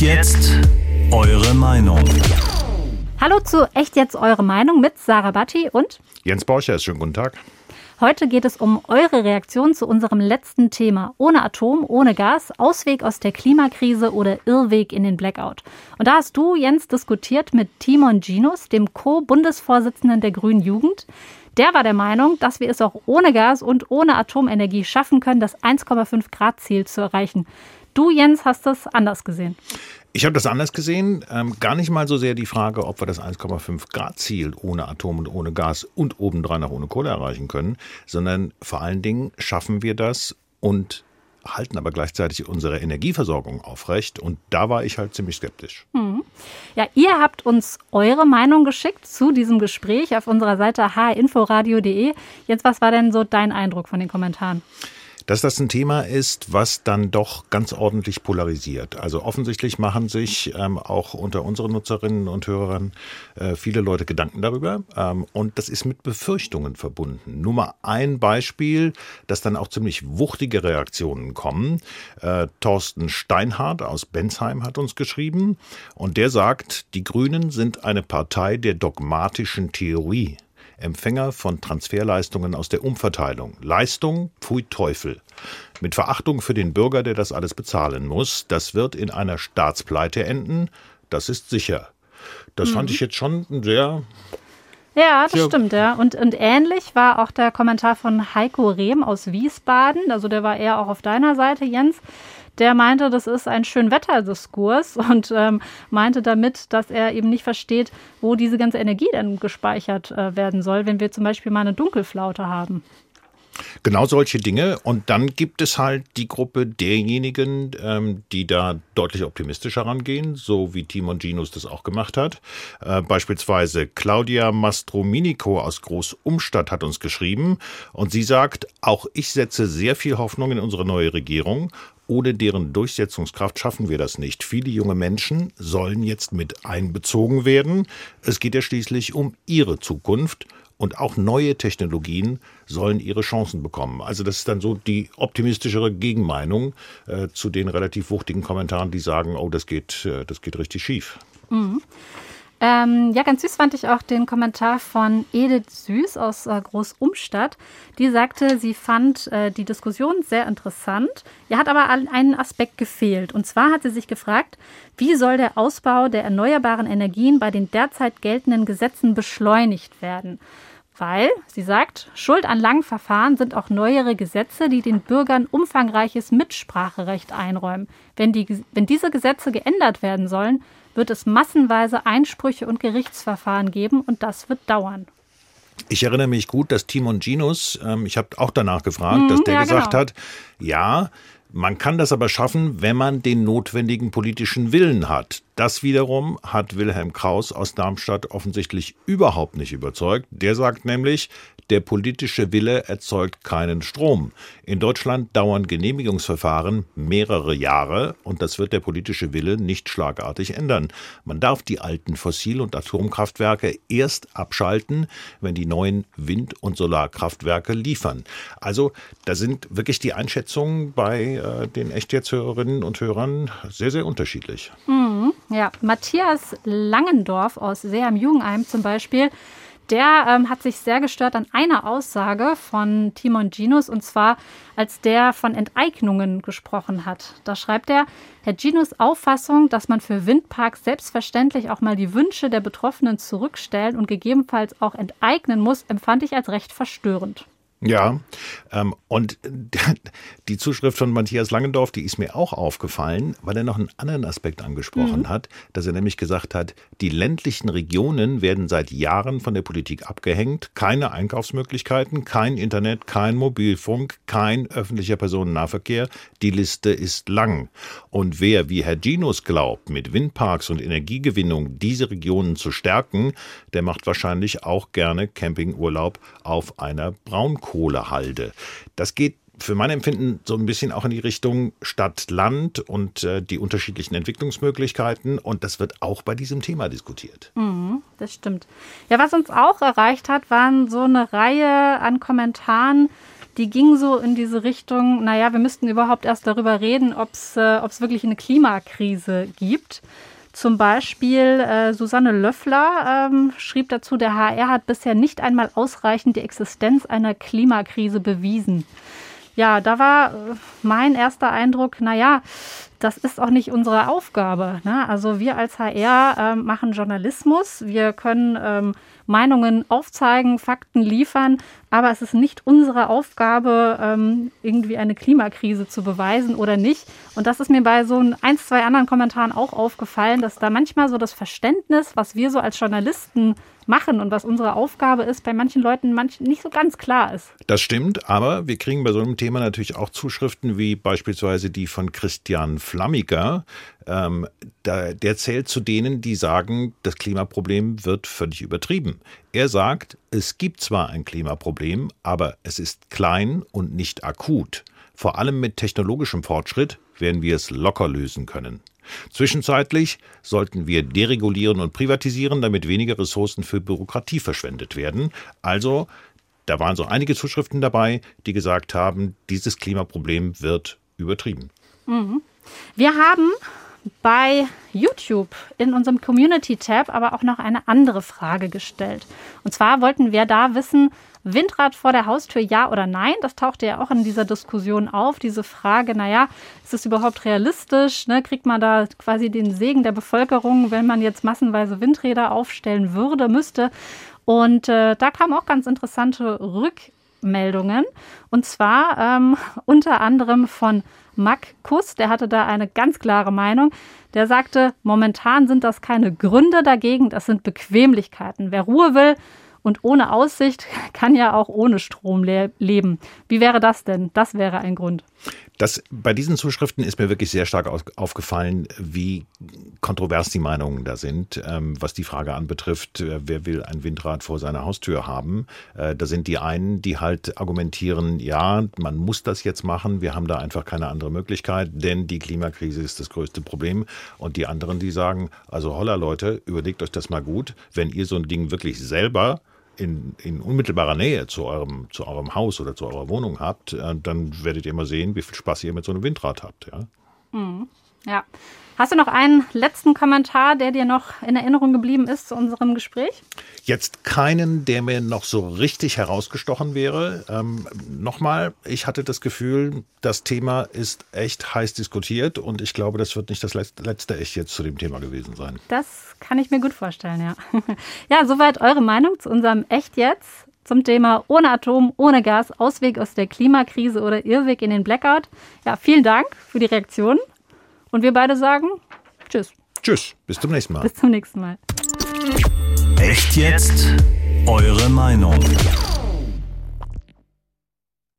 Echt jetzt eure Meinung. Hallo zu Echt jetzt eure Meinung mit Sarah Batti und Jens Borchers, schönen guten Tag. Heute geht es um eure Reaktion zu unserem letzten Thema. Ohne Atom, ohne Gas, Ausweg aus der Klimakrise oder Irrweg in den Blackout. Und da hast du, Jens, diskutiert mit Timon Ginus, dem Co-Bundesvorsitzenden der Grünen Jugend. Der war der Meinung, dass wir es auch ohne Gas und ohne Atomenergie schaffen können, das 1,5 Grad Ziel zu erreichen. Du, Jens, hast das anders gesehen. Ich habe das anders gesehen. Ähm, gar nicht mal so sehr die Frage, ob wir das 1,5 Grad Ziel ohne Atom und ohne Gas und obendrein auch ohne Kohle erreichen können, sondern vor allen Dingen schaffen wir das und halten aber gleichzeitig unsere Energieversorgung aufrecht. Und da war ich halt ziemlich skeptisch. Hm. Ja, ihr habt uns eure Meinung geschickt zu diesem Gespräch auf unserer Seite hinforadio.de. Jetzt, was war denn so dein Eindruck von den Kommentaren? Dass das ein Thema ist, was dann doch ganz ordentlich polarisiert. Also offensichtlich machen sich ähm, auch unter unseren Nutzerinnen und Hörern äh, viele Leute Gedanken darüber. Ähm, und das ist mit Befürchtungen verbunden. Nur mal ein Beispiel, dass dann auch ziemlich wuchtige Reaktionen kommen. Äh, Thorsten Steinhardt aus Bensheim hat uns geschrieben und der sagt, die Grünen sind eine Partei der dogmatischen Theorie. Empfänger von Transferleistungen aus der Umverteilung. Leistung, pfui Teufel. Mit Verachtung für den Bürger, der das alles bezahlen muss. Das wird in einer Staatspleite enden. Das ist sicher. Das mhm. fand ich jetzt schon sehr ja, das stimmt, ja. Und, und ähnlich war auch der Kommentar von Heiko Rehm aus Wiesbaden. Also der war eher auch auf deiner Seite, Jens der meinte, das ist ein Schönwetterdiskurs und ähm, meinte damit, dass er eben nicht versteht, wo diese ganze Energie denn gespeichert äh, werden soll, wenn wir zum Beispiel mal eine Dunkelflaute haben. Genau solche Dinge. Und dann gibt es halt die Gruppe derjenigen, ähm, die da deutlich optimistischer rangehen, so wie Timon Ginus das auch gemacht hat. Äh, beispielsweise Claudia Mastrominico aus Großumstadt hat uns geschrieben und sie sagt, auch ich setze sehr viel Hoffnung in unsere neue Regierung ohne deren Durchsetzungskraft schaffen wir das nicht. Viele junge Menschen sollen jetzt mit einbezogen werden. Es geht ja schließlich um ihre Zukunft und auch neue Technologien sollen ihre Chancen bekommen. Also das ist dann so die optimistischere Gegenmeinung äh, zu den relativ wuchtigen Kommentaren, die sagen, oh, das geht, äh, das geht richtig schief. Mhm. Ähm, ja, ganz süß fand ich auch den Kommentar von Edith Süß aus äh, Großumstadt. Die sagte, sie fand äh, die Diskussion sehr interessant. Ihr hat aber einen Aspekt gefehlt. Und zwar hat sie sich gefragt, wie soll der Ausbau der erneuerbaren Energien bei den derzeit geltenden Gesetzen beschleunigt werden? Weil, sie sagt, Schuld an langen Verfahren sind auch neuere Gesetze, die den Bürgern umfangreiches Mitspracherecht einräumen. Wenn, die, wenn diese Gesetze geändert werden sollen, wird es massenweise Einsprüche und Gerichtsverfahren geben und das wird dauern. Ich erinnere mich gut, dass Timon Ginus, ähm, ich habe auch danach gefragt, mhm, dass der ja, gesagt genau. hat, ja, man kann das aber schaffen, wenn man den notwendigen politischen Willen hat. Das wiederum hat Wilhelm Kraus aus Darmstadt offensichtlich überhaupt nicht überzeugt. Der sagt nämlich, der politische Wille erzeugt keinen Strom. In Deutschland dauern Genehmigungsverfahren mehrere Jahre und das wird der politische Wille nicht schlagartig ändern. Man darf die alten Fossil- und Atomkraftwerke erst abschalten, wenn die neuen Wind- und Solarkraftwerke liefern. Also da sind wirklich die Einschätzungen bei äh, den Echtjetzhörerinnen und Hörern sehr, sehr unterschiedlich. Mhm, ja, Matthias Langendorf aus Seeham-Jugendheim zum Beispiel der ähm, hat sich sehr gestört an einer Aussage von Timon Ginus und zwar, als der von Enteignungen gesprochen hat. Da schreibt er, Herr Ginus Auffassung, dass man für Windparks selbstverständlich auch mal die Wünsche der Betroffenen zurückstellen und gegebenenfalls auch enteignen muss, empfand ich als recht verstörend. Ja, ähm, und die Zuschrift von Matthias Langendorf, die ist mir auch aufgefallen, weil er noch einen anderen Aspekt angesprochen mhm. hat, dass er nämlich gesagt hat, die ländlichen Regionen werden seit Jahren von der Politik abgehängt, keine Einkaufsmöglichkeiten, kein Internet, kein Mobilfunk, kein öffentlicher Personennahverkehr, die Liste ist lang. Und wer, wie Herr Ginos glaubt, mit Windparks und Energiegewinnung diese Regionen zu stärken, der macht wahrscheinlich auch gerne Campingurlaub auf einer Braunkohle. Kohlehalde. Das geht für mein Empfinden so ein bisschen auch in die Richtung Stadt-Land und äh, die unterschiedlichen Entwicklungsmöglichkeiten. Und das wird auch bei diesem Thema diskutiert. Mhm, das stimmt. Ja, was uns auch erreicht hat, waren so eine Reihe an Kommentaren, die ging so in diese Richtung, naja, wir müssten überhaupt erst darüber reden, ob es äh, wirklich eine Klimakrise gibt. Zum Beispiel äh, Susanne Löffler ähm, schrieb dazu, der HR hat bisher nicht einmal ausreichend die Existenz einer Klimakrise bewiesen. Ja, da war äh, mein erster Eindruck, naja, das ist auch nicht unsere Aufgabe. Ne? Also wir als HR äh, machen Journalismus, wir können ähm, Meinungen aufzeigen, Fakten liefern, aber es ist nicht unsere Aufgabe, ähm, irgendwie eine Klimakrise zu beweisen oder nicht. Und das ist mir bei so ein, zwei anderen Kommentaren auch aufgefallen, dass da manchmal so das Verständnis, was wir so als Journalisten machen und was unsere Aufgabe ist, bei manchen Leuten manch nicht so ganz klar ist. Das stimmt, aber wir kriegen bei so einem Thema natürlich auch Zuschriften wie beispielsweise die von Christian Flammiger. Ähm, da, der zählt zu denen, die sagen, das Klimaproblem wird völlig übertrieben. Er sagt, es gibt zwar ein Klimaproblem, aber es ist klein und nicht akut. Vor allem mit technologischem Fortschritt werden wir es locker lösen können. Zwischenzeitlich sollten wir deregulieren und privatisieren, damit weniger Ressourcen für Bürokratie verschwendet werden. Also, da waren so einige Zuschriften dabei, die gesagt haben, dieses Klimaproblem wird übertrieben. Mhm. Wir haben bei YouTube in unserem Community-Tab aber auch noch eine andere Frage gestellt. Und zwar wollten wir da wissen, Windrad vor der Haustür, ja oder nein? Das tauchte ja auch in dieser Diskussion auf, diese Frage, naja, ist es überhaupt realistisch? Ne? Kriegt man da quasi den Segen der Bevölkerung, wenn man jetzt massenweise Windräder aufstellen würde, müsste? Und äh, da kamen auch ganz interessante Rückmeldungen. Und zwar ähm, unter anderem von Mack Kuss, der hatte da eine ganz klare Meinung. Der sagte, momentan sind das keine Gründe dagegen, das sind Bequemlichkeiten. Wer Ruhe will, und ohne Aussicht kann ja auch ohne Strom le leben. Wie wäre das denn? Das wäre ein Grund. Das, bei diesen Zuschriften ist mir wirklich sehr stark aufgefallen, wie kontrovers die Meinungen da sind, ähm, was die Frage anbetrifft, äh, wer will ein Windrad vor seiner Haustür haben. Äh, da sind die einen, die halt argumentieren, ja, man muss das jetzt machen, wir haben da einfach keine andere Möglichkeit, denn die Klimakrise ist das größte Problem. Und die anderen, die sagen, also holla Leute, überlegt euch das mal gut, wenn ihr so ein Ding wirklich selber in, in unmittelbarer Nähe zu eurem, zu eurem Haus oder zu eurer Wohnung habt, äh, dann werdet ihr mal sehen, wie viel Spaß ihr mit so einem Windrad habt. Ja. Mhm. Ja. Hast du noch einen letzten Kommentar, der dir noch in Erinnerung geblieben ist zu unserem Gespräch? Jetzt keinen, der mir noch so richtig herausgestochen wäre. Ähm, Nochmal, ich hatte das Gefühl, das Thema ist echt heiß diskutiert und ich glaube, das wird nicht das letzte Echt jetzt zu dem Thema gewesen sein. Das kann ich mir gut vorstellen, ja. Ja, soweit eure Meinung zu unserem Echt jetzt zum Thema ohne Atom, ohne Gas, Ausweg aus der Klimakrise oder Irrweg in den Blackout. Ja, vielen Dank für die Reaktion. Und wir beide sagen Tschüss. Tschüss, bis zum nächsten Mal. Bis zum nächsten Mal. Echt jetzt? Eure Meinung.